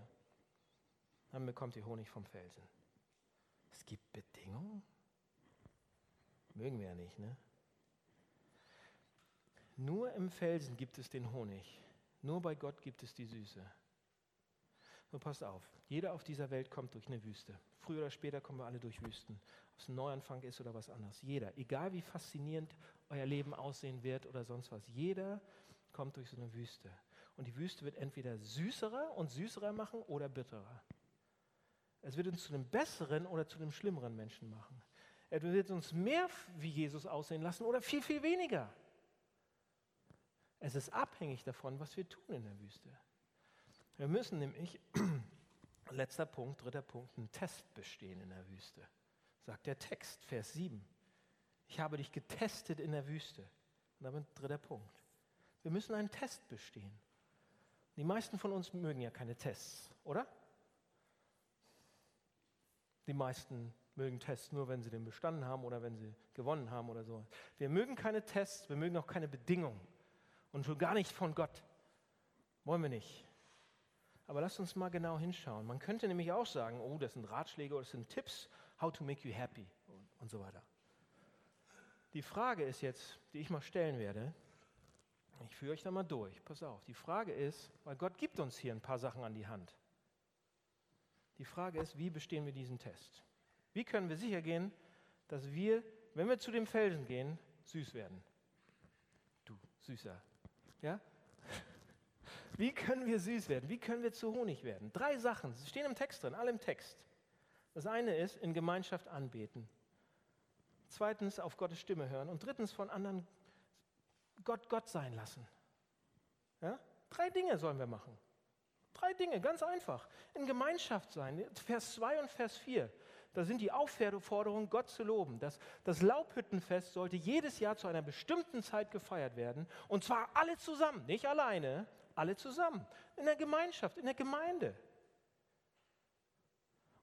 S2: dann bekommt ihr Honig vom Felsen. Es gibt Bedingungen. Mögen wir ja nicht, ne? Nur im Felsen gibt es den Honig. Nur bei Gott gibt es die Süße. Nur passt auf, jeder auf dieser Welt kommt durch eine Wüste. Früher oder später kommen wir alle durch Wüsten. Ob es ein Neuanfang ist oder was anderes. Jeder, egal wie faszinierend euer Leben aussehen wird oder sonst was, jeder kommt durch so eine Wüste. Und die Wüste wird entweder süßerer und süßerer machen oder bitterer. Es wird uns zu einem besseren oder zu einem schlimmeren Menschen machen. Er wird uns mehr wie Jesus aussehen lassen oder viel, viel weniger. Es ist abhängig davon, was wir tun in der Wüste. Wir müssen nämlich, letzter Punkt, dritter Punkt, einen Test bestehen in der Wüste. Sagt der Text, Vers 7. Ich habe dich getestet in der Wüste. Und damit dritter Punkt. Wir müssen einen Test bestehen. Die meisten von uns mögen ja keine Tests, oder? Die meisten mögen Tests nur, wenn sie den bestanden haben oder wenn sie gewonnen haben oder so. Wir mögen keine Tests, wir mögen auch keine Bedingungen. Und schon gar nicht von Gott. Wollen wir nicht. Aber lasst uns mal genau hinschauen. Man könnte nämlich auch sagen, oh, das sind Ratschläge oder das sind Tipps, how to make you happy und, und so weiter. Die Frage ist jetzt, die ich mal stellen werde, ich führe euch da mal durch, pass auf. Die Frage ist, weil Gott gibt uns hier ein paar Sachen an die Hand. Die Frage ist, wie bestehen wir diesen Test? Wie können wir sicher gehen, dass wir, wenn wir zu dem Felsen gehen, süß werden? Du, süßer. Ja? Wie können wir süß werden? Wie können wir zu Honig werden? Drei Sachen, sie stehen im Text drin, alle im Text. Das eine ist, in Gemeinschaft anbeten. Zweitens, auf Gottes Stimme hören. Und drittens, von anderen Gott Gott sein lassen. Ja? Drei Dinge sollen wir machen. Drei Dinge, ganz einfach. In Gemeinschaft sein. Vers 2 und Vers 4. Da sind die Aufforderungen, Gott zu loben. Das, das Laubhüttenfest sollte jedes Jahr zu einer bestimmten Zeit gefeiert werden. Und zwar alle zusammen, nicht alleine, alle zusammen, in der Gemeinschaft, in der Gemeinde.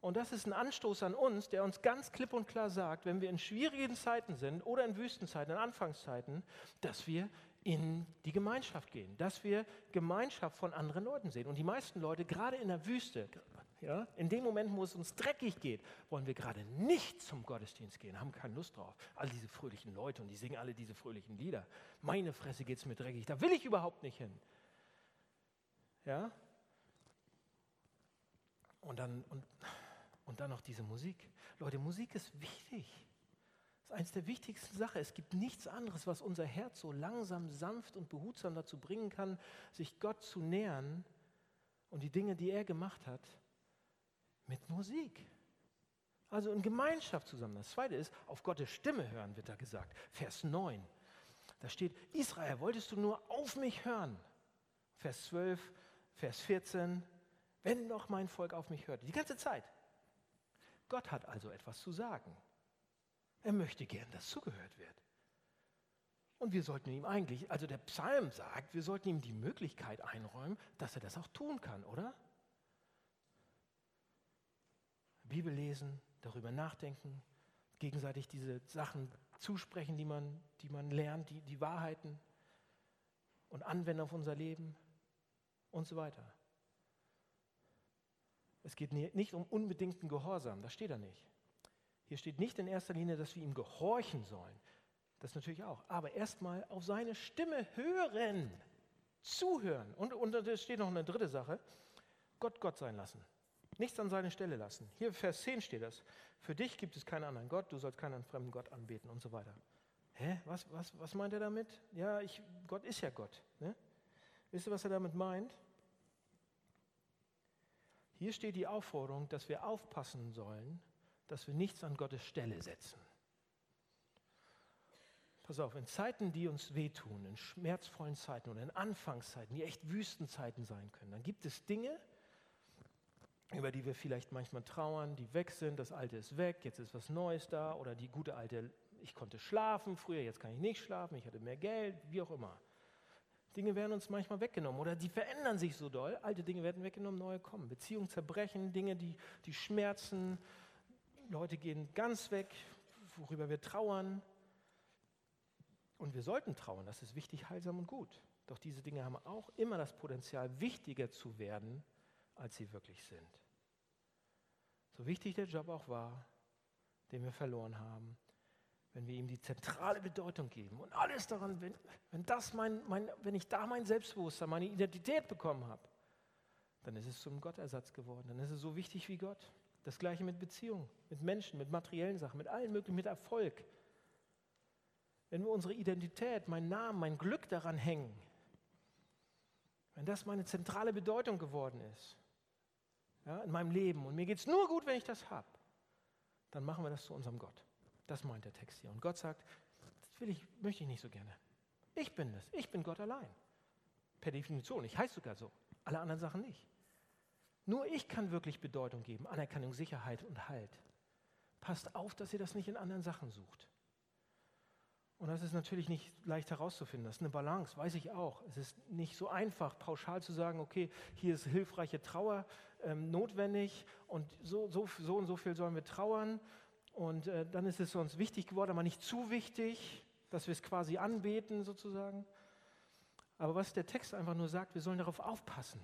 S2: Und das ist ein Anstoß an uns, der uns ganz klipp und klar sagt, wenn wir in schwierigen Zeiten sind oder in Wüstenzeiten, in Anfangszeiten, dass wir in die Gemeinschaft gehen, dass wir Gemeinschaft von anderen Leuten sehen. Und die meisten Leute, gerade in der Wüste, ja, in dem Moment, wo es uns dreckig geht, wollen wir gerade nicht zum Gottesdienst gehen, haben keine Lust drauf. All diese fröhlichen Leute und die singen alle diese fröhlichen Lieder. Meine Fresse geht es mir dreckig, da will ich überhaupt nicht hin. Ja? Und dann, und, und dann noch diese Musik. Leute, Musik ist wichtig. Das ist eines der wichtigsten Sachen. Es gibt nichts anderes, was unser Herz so langsam, sanft und behutsam dazu bringen kann, sich Gott zu nähern und die Dinge, die er gemacht hat, mit Musik. Also in Gemeinschaft zusammen. Das zweite ist, auf Gottes Stimme hören, wird da gesagt. Vers 9. Da steht, Israel, wolltest du nur auf mich hören? Vers 12, Vers 14, wenn doch mein Volk auf mich hört. Die ganze Zeit. Gott hat also etwas zu sagen. Er möchte gern, dass zugehört wird. Und wir sollten ihm eigentlich, also der Psalm sagt, wir sollten ihm die Möglichkeit einräumen, dass er das auch tun kann, oder? Bibel lesen, darüber nachdenken, gegenseitig diese Sachen zusprechen, die man, die man lernt, die, die Wahrheiten und anwenden auf unser Leben und so weiter. Es geht nicht um unbedingten Gehorsam, das steht da nicht. Hier steht nicht in erster Linie, dass wir ihm gehorchen sollen. Das natürlich auch. Aber erstmal auf seine Stimme hören, zuhören. Und, und da steht noch eine dritte Sache: Gott Gott sein lassen. Nichts an seine Stelle lassen. Hier Vers 10 steht das. Für dich gibt es keinen anderen Gott, du sollst keinen fremden Gott anbeten und so weiter. Hä? Was, was, was meint er damit? Ja, ich, Gott ist ja Gott. Ne? Wisst ihr, was er damit meint? Hier steht die Aufforderung, dass wir aufpassen sollen, dass wir nichts an Gottes Stelle setzen. Pass auf, in Zeiten, die uns wehtun, in schmerzvollen Zeiten oder in Anfangszeiten, die echt Wüstenzeiten sein können, dann gibt es Dinge, über die wir vielleicht manchmal trauern, die weg sind, das Alte ist weg, jetzt ist was Neues da oder die gute alte, ich konnte schlafen früher, jetzt kann ich nicht schlafen, ich hatte mehr Geld, wie auch immer. Dinge werden uns manchmal weggenommen oder die verändern sich so doll. Alte Dinge werden weggenommen, neue kommen. Beziehungen zerbrechen, Dinge, die, die schmerzen. Leute gehen ganz weg, worüber wir trauern. Und wir sollten trauern, das ist wichtig, heilsam und gut. Doch diese Dinge haben auch immer das Potenzial, wichtiger zu werden, als sie wirklich sind. So wichtig der Job auch war, den wir verloren haben, wenn wir ihm die zentrale Bedeutung geben und alles daran, wenn, wenn, das mein, mein, wenn ich da mein Selbstbewusstsein, meine Identität bekommen habe, dann ist es zum Gottersatz geworden. Dann ist es so wichtig wie Gott. Das gleiche mit Beziehungen, mit Menschen, mit materiellen Sachen, mit allen möglichen, mit Erfolg. Wenn wir unsere Identität, mein Namen, mein Glück daran hängen, wenn das meine zentrale Bedeutung geworden ist ja, in meinem Leben und mir geht es nur gut, wenn ich das habe, dann machen wir das zu unserem Gott. Das meint der Text hier. Und Gott sagt, das will ich, möchte ich nicht so gerne. Ich bin das. Ich bin Gott allein. Per Definition. Ich heiße sogar so. Alle anderen Sachen nicht. Nur ich kann wirklich Bedeutung geben, Anerkennung, Sicherheit und Halt. Passt auf, dass ihr das nicht in anderen Sachen sucht. Und das ist natürlich nicht leicht herauszufinden. Das ist eine Balance, weiß ich auch. Es ist nicht so einfach, pauschal zu sagen, okay, hier ist hilfreiche Trauer ähm, notwendig und so, so, so und so viel sollen wir trauern. Und äh, dann ist es uns wichtig geworden, aber nicht zu wichtig, dass wir es quasi anbeten sozusagen. Aber was der Text einfach nur sagt, wir sollen darauf aufpassen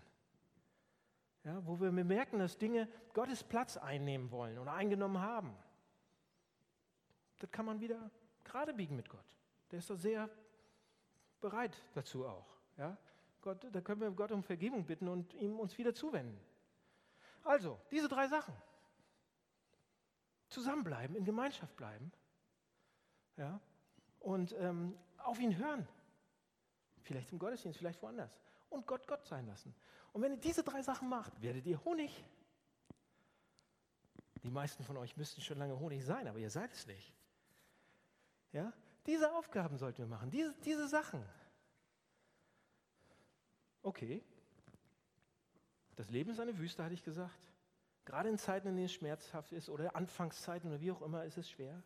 S2: ja, wo wir merken, dass Dinge Gottes Platz einnehmen wollen oder eingenommen haben. Das kann man wieder gerade biegen mit Gott. Der ist doch sehr bereit dazu auch. Ja? Gott, da können wir Gott um Vergebung bitten und ihm uns wieder zuwenden. Also, diese drei Sachen. Zusammenbleiben, in Gemeinschaft bleiben. Ja? Und ähm, auf ihn hören. Vielleicht im Gottesdienst, vielleicht woanders. Und Gott Gott sein lassen. Und wenn ihr diese drei Sachen macht, werdet ihr Honig. Die meisten von euch müssten schon lange Honig sein, aber ihr seid es nicht. Ja? Diese Aufgaben sollten wir machen, diese, diese Sachen. Okay. Das Leben ist eine Wüste, hatte ich gesagt. Gerade in Zeiten, in denen es schmerzhaft ist oder Anfangszeiten oder wie auch immer, ist es schwer.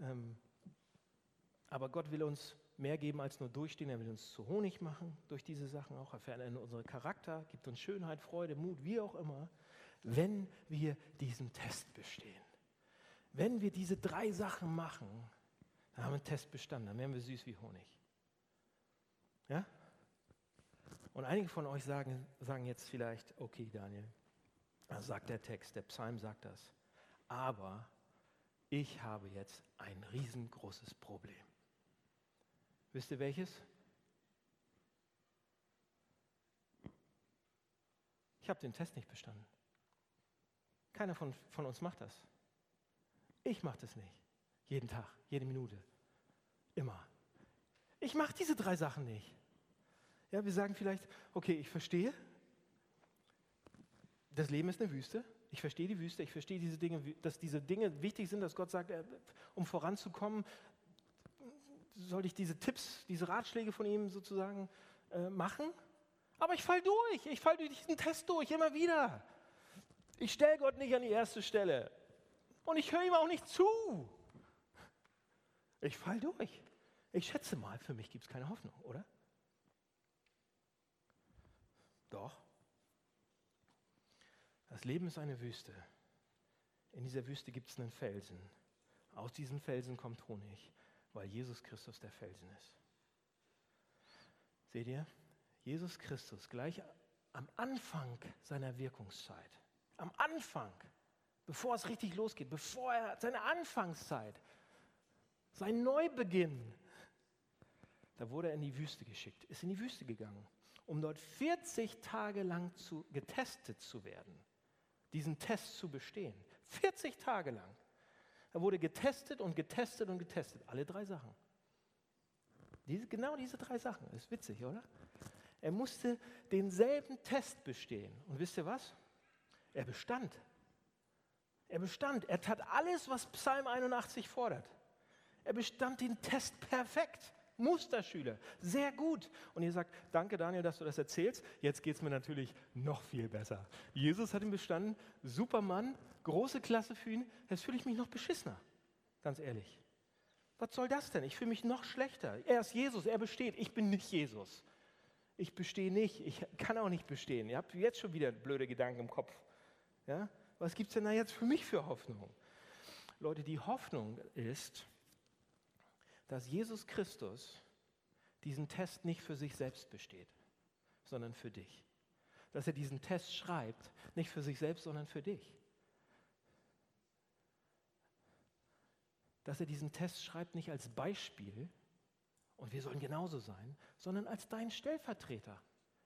S2: Ähm, aber Gott will uns mehr geben als nur durchstehen. Er will uns zu Honig machen durch diese Sachen auch. Er verändert unseren Charakter, gibt uns Schönheit, Freude, Mut, wie auch immer, wenn wir diesen Test bestehen. Wenn wir diese drei Sachen machen, dann haben wir einen Test bestanden, dann werden wir süß wie Honig. Ja? Und einige von euch sagen, sagen jetzt vielleicht, okay Daniel, sagt der Text, der Psalm sagt das, aber ich habe jetzt ein riesengroßes Problem. Wisst ihr welches? Ich habe den Test nicht bestanden. Keiner von, von uns macht das. Ich mache das nicht. Jeden Tag, jede Minute. Immer. Ich mache diese drei Sachen nicht. Ja, wir sagen vielleicht, okay, ich verstehe, das Leben ist eine Wüste. Ich verstehe die Wüste, ich verstehe diese Dinge, dass diese Dinge wichtig sind, dass Gott sagt, um voranzukommen, soll ich diese Tipps, diese Ratschläge von ihm sozusagen äh, machen? Aber ich fall durch, ich fall durch diesen Test durch, immer wieder. Ich stelle Gott nicht an die erste Stelle. Und ich höre ihm auch nicht zu. Ich fall durch. Ich schätze mal, für mich gibt es keine Hoffnung, oder? Doch. Das Leben ist eine Wüste. In dieser Wüste gibt es einen Felsen. Aus diesem Felsen kommt Honig weil Jesus Christus der Felsen ist. Seht ihr? Jesus Christus gleich am Anfang seiner Wirkungszeit, am Anfang, bevor es richtig losgeht, bevor er seine Anfangszeit, sein Neubeginn, da wurde er in die Wüste geschickt, ist in die Wüste gegangen, um dort 40 Tage lang zu, getestet zu werden, diesen Test zu bestehen. 40 Tage lang. Er wurde getestet und getestet und getestet. Alle drei Sachen. Diese, genau diese drei Sachen. Ist witzig, oder? Er musste denselben Test bestehen. Und wisst ihr was? Er bestand. Er bestand. Er tat alles, was Psalm 81 fordert. Er bestand den Test perfekt. Musterschüler. Sehr gut. Und ihr sagt, danke Daniel, dass du das erzählst. Jetzt geht es mir natürlich noch viel besser. Jesus hat ihn bestanden. Supermann, große Klasse für ihn. Jetzt fühle ich mich noch beschissener. Ganz ehrlich. Was soll das denn? Ich fühle mich noch schlechter. Er ist Jesus, er besteht. Ich bin nicht Jesus. Ich bestehe nicht. Ich kann auch nicht bestehen. Ihr habt jetzt schon wieder blöde Gedanken im Kopf. Ja? Was gibt es denn da jetzt für mich für Hoffnung? Leute, die Hoffnung ist, dass Jesus Christus diesen Test nicht für sich selbst besteht, sondern für dich. Dass er diesen Test schreibt, nicht für sich selbst, sondern für dich. Dass er diesen Test schreibt nicht als Beispiel, und wir sollen genauso sein, sondern als dein Stellvertreter.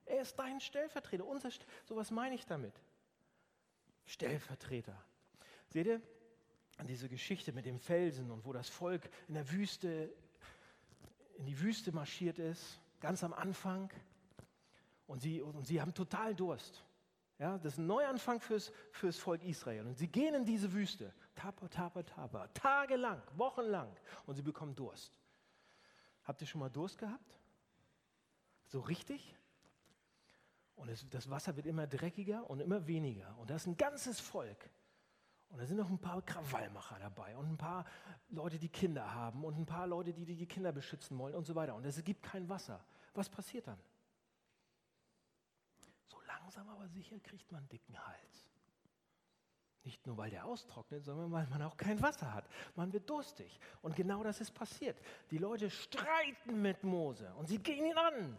S2: Er ist dein Stellvertreter. Unser, so was meine ich damit. Stellvertreter. Seht ihr, diese Geschichte mit dem Felsen und wo das Volk in der Wüste, in die Wüste marschiert ist, ganz am Anfang. Und sie, und sie haben total Durst. Ja, das ist ein Neuanfang fürs, fürs Volk Israel. Und sie gehen in diese Wüste. Tapa, tapa, tapa. Tagelang, wochenlang. Und sie bekommen Durst. Habt ihr schon mal Durst gehabt? So richtig? Und es, das Wasser wird immer dreckiger und immer weniger. Und das ist ein ganzes Volk. Und da sind noch ein paar Krawallmacher dabei und ein paar Leute, die Kinder haben und ein paar Leute, die die Kinder beschützen wollen und so weiter. Und es gibt kein Wasser. Was passiert dann? So langsam aber sicher kriegt man einen dicken Hals. Nicht nur, weil der austrocknet, sondern weil man auch kein Wasser hat. Man wird durstig. Und genau das ist passiert. Die Leute streiten mit Mose und sie gehen ihn an.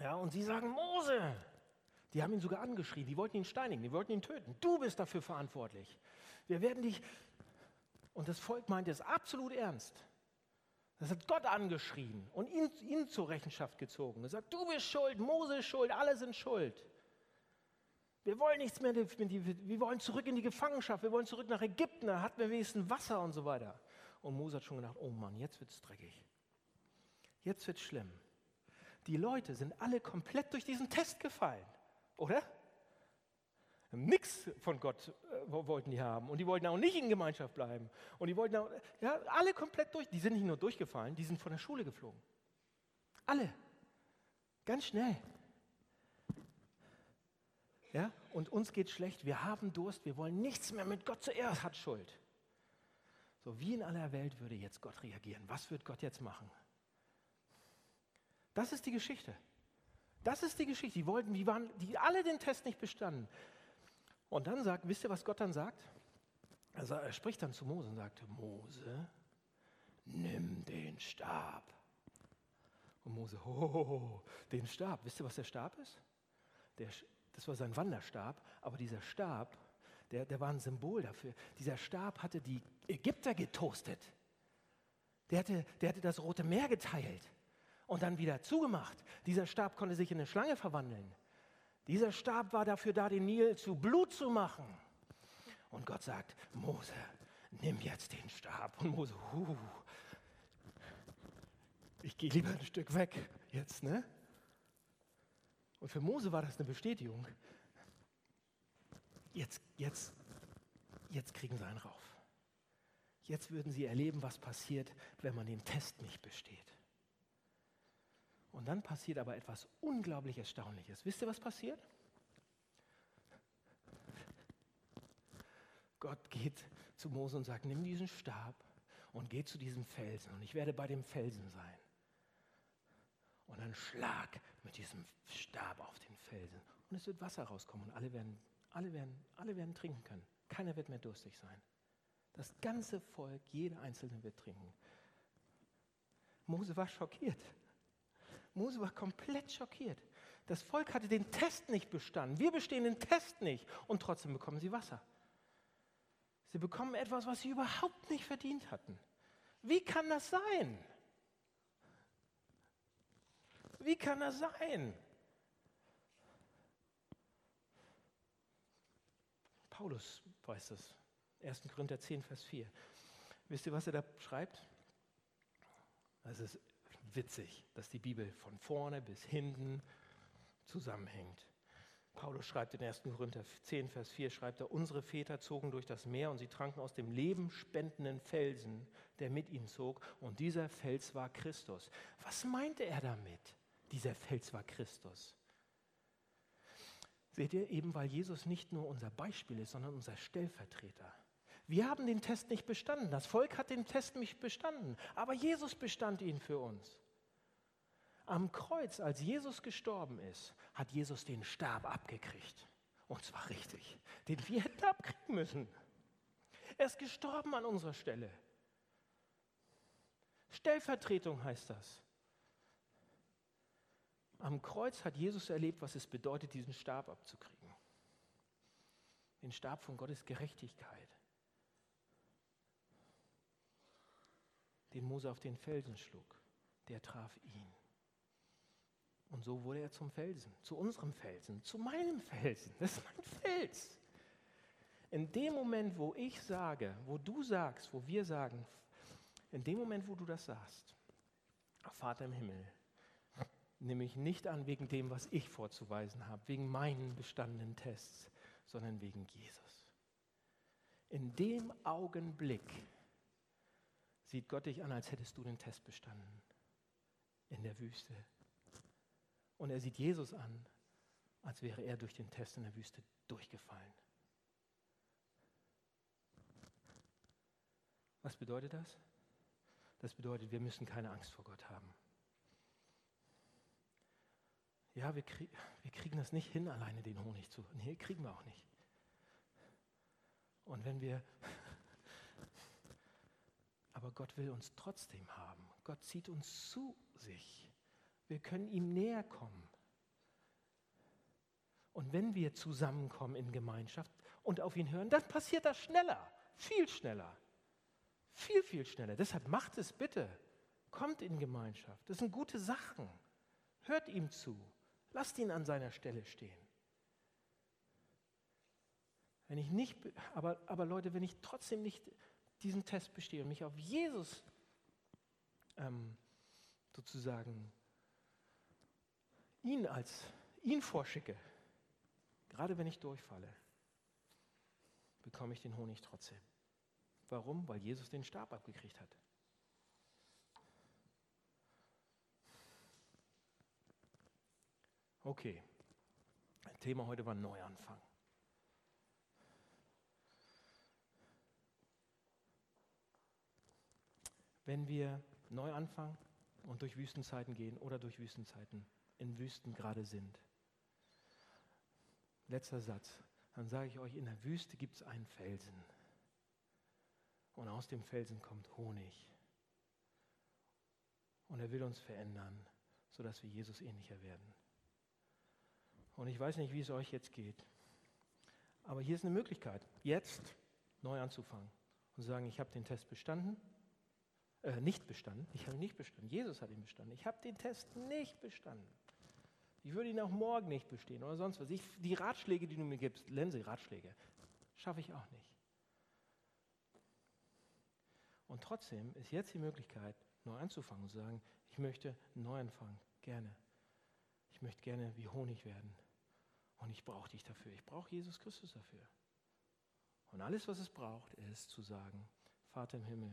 S2: Ja, und sie sagen, Mose, die haben ihn sogar angeschrien, die wollten ihn steinigen, die wollten ihn töten. Du bist dafür verantwortlich. Wir werden dich, und das Volk meint es absolut ernst. Das hat Gott angeschrien und ihn, ihn zur Rechenschaft gezogen. Er sagt, du bist schuld, Mose ist schuld, alle sind schuld. Wir wollen nichts mehr, wir wollen zurück in die Gefangenschaft, wir wollen zurück nach Ägypten, da hatten wir wenigstens Wasser und so weiter. Und Mose hat schon gedacht, oh Mann, jetzt wird es dreckig. Jetzt wird es schlimm. Die Leute sind alle komplett durch diesen Test gefallen, oder? Nichts von Gott äh, wollten die haben. Und die wollten auch nicht in Gemeinschaft bleiben. Und die wollten auch, ja, alle komplett durch. Die sind nicht nur durchgefallen, die sind von der Schule geflogen. Alle. Ganz schnell. Ja? Und uns geht schlecht, wir haben Durst, wir wollen nichts mehr mit Gott zuerst, hat Schuld. So wie in aller Welt würde jetzt Gott reagieren. Was wird Gott jetzt machen? Das ist die Geschichte. Das ist die Geschichte. Die wollten, die waren, die alle den Test nicht bestanden. Und dann sagt, wisst ihr, was Gott dann sagt? Also er spricht dann zu Mose und sagt, Mose, nimm den Stab. Und Mose, oh, den Stab. Wisst ihr, was der Stab ist? Der, das war sein Wanderstab, aber dieser Stab, der, der war ein Symbol dafür. Dieser Stab hatte die Ägypter getoastet. Der hatte, der hatte das Rote Meer geteilt und dann wieder zugemacht. Dieser Stab konnte sich in eine Schlange verwandeln. Dieser Stab war dafür da, den Nil zu Blut zu machen. Und Gott sagt, Mose, nimm jetzt den Stab. Und Mose, huh, ich gehe lieber ein Stück weg jetzt, ne? Und für Mose war das eine Bestätigung. Jetzt, jetzt, jetzt kriegen sie einen rauf. Jetzt würden sie erleben, was passiert, wenn man den Test nicht besteht. Und dann passiert aber etwas unglaublich Erstaunliches. Wisst ihr, was passiert? Gott geht zu Mose und sagt, nimm diesen Stab und geh zu diesem Felsen und ich werde bei dem Felsen sein und dann schlag mit diesem Stab auf den Felsen. Und es wird Wasser rauskommen und alle werden, alle werden, alle werden trinken können. Keiner wird mehr durstig sein. Das ganze Volk, jeder Einzelne wird trinken. Mose war schockiert. Mose war komplett schockiert. Das Volk hatte den Test nicht bestanden. Wir bestehen den Test nicht und trotzdem bekommen sie Wasser. Sie bekommen etwas, was sie überhaupt nicht verdient hatten. Wie kann das sein? Wie kann das sein? Paulus weiß das. 1. Korinther 10, Vers 4. Wisst ihr, was er da schreibt? Es ist witzig, dass die Bibel von vorne bis hinten zusammenhängt. Paulus schreibt in 1. Korinther 10, Vers 4, schreibt er, unsere Väter zogen durch das Meer und sie tranken aus dem lebenspendenden Felsen, der mit ihnen zog, und dieser Fels war Christus. Was meinte er damit? Dieser Fels war Christus. Seht ihr, eben weil Jesus nicht nur unser Beispiel ist, sondern unser Stellvertreter. Wir haben den Test nicht bestanden. Das Volk hat den Test nicht bestanden. Aber Jesus bestand ihn für uns. Am Kreuz, als Jesus gestorben ist, hat Jesus den Stab abgekriegt. Und zwar richtig. Den wir hätten abkriegen müssen. Er ist gestorben an unserer Stelle. Stellvertretung heißt das. Am Kreuz hat Jesus erlebt, was es bedeutet, diesen Stab abzukriegen. Den Stab von Gottes Gerechtigkeit. Den Mose auf den Felsen schlug, der traf ihn. Und so wurde er zum Felsen, zu unserem Felsen, zu meinem Felsen. Das ist mein Fels. In dem Moment, wo ich sage, wo du sagst, wo wir sagen, in dem Moment, wo du das sagst, Vater im Himmel, nehme ich nicht an wegen dem, was ich vorzuweisen habe, wegen meinen bestandenen Tests, sondern wegen Jesus. In dem Augenblick sieht Gott dich an, als hättest du den Test bestanden in der Wüste. Und er sieht Jesus an, als wäre er durch den Test in der Wüste durchgefallen. Was bedeutet das? Das bedeutet, wir müssen keine Angst vor Gott haben. Ja, wir, krieg, wir kriegen das nicht hin, alleine den Honig zu. Nee, kriegen wir auch nicht. Und wenn wir, aber Gott will uns trotzdem haben. Gott zieht uns zu sich. Wir können ihm näher kommen. Und wenn wir zusammenkommen in Gemeinschaft und auf ihn hören, dann passiert das schneller, viel schneller. Viel, viel schneller. Deshalb macht es bitte. Kommt in Gemeinschaft. Das sind gute Sachen. Hört ihm zu. Lasst ihn an seiner Stelle stehen. Wenn ich nicht, aber, aber Leute, wenn ich trotzdem nicht diesen Test bestehe und mich auf Jesus ähm, sozusagen ihn als ihn vorschicke, gerade wenn ich durchfalle, bekomme ich den Honig trotzdem. Warum? Weil Jesus den Stab abgekriegt hat. Okay, Thema heute war Neuanfang. Wenn wir neu anfangen und durch Wüstenzeiten gehen oder durch Wüstenzeiten in Wüsten gerade sind, letzter Satz, dann sage ich euch, in der Wüste gibt es einen Felsen und aus dem Felsen kommt Honig. Und er will uns verändern, sodass wir Jesus ähnlicher werden. Und ich weiß nicht, wie es euch jetzt geht. Aber hier ist eine Möglichkeit, jetzt neu anzufangen und sagen, ich habe den Test bestanden, äh, nicht bestanden, ich habe ihn nicht bestanden, Jesus hat ihn bestanden, ich habe den Test nicht bestanden. Ich würde ihn auch morgen nicht bestehen oder sonst was. Ich, die Ratschläge, die du mir gibst, Lense, Ratschläge, schaffe ich auch nicht. Und trotzdem ist jetzt die Möglichkeit, neu anzufangen und zu sagen, ich möchte einen Neuanfang, gerne. Ich möchte gerne wie Honig werden. Und ich brauche dich dafür. Ich brauche Jesus Christus dafür. Und alles, was es braucht, ist zu sagen, Vater im Himmel,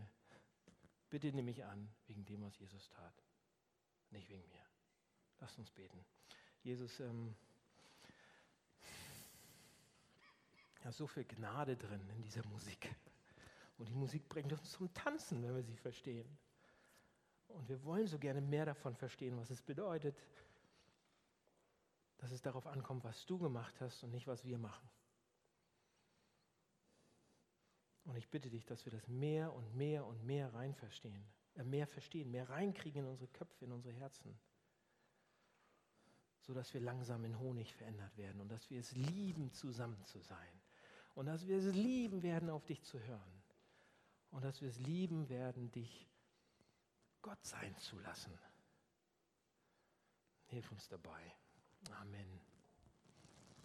S2: bitte nimm mich an wegen dem, was Jesus tat. Nicht wegen mir. Lasst uns beten. Jesus, ähm, ja, so viel Gnade drin in dieser Musik. Und die Musik bringt uns zum Tanzen, wenn wir sie verstehen. Und wir wollen so gerne mehr davon verstehen, was es bedeutet, dass es darauf ankommt, was du gemacht hast und nicht, was wir machen. Und ich bitte dich, dass wir das mehr und mehr und mehr rein verstehen, äh, mehr verstehen, mehr reinkriegen in unsere Köpfe, in unsere Herzen, sodass wir langsam in Honig verändert werden und dass wir es lieben, zusammen zu sein und dass wir es lieben werden, auf dich zu hören und dass wir es lieben werden, dich Gott sein zu lassen. Hilf uns dabei. Amen.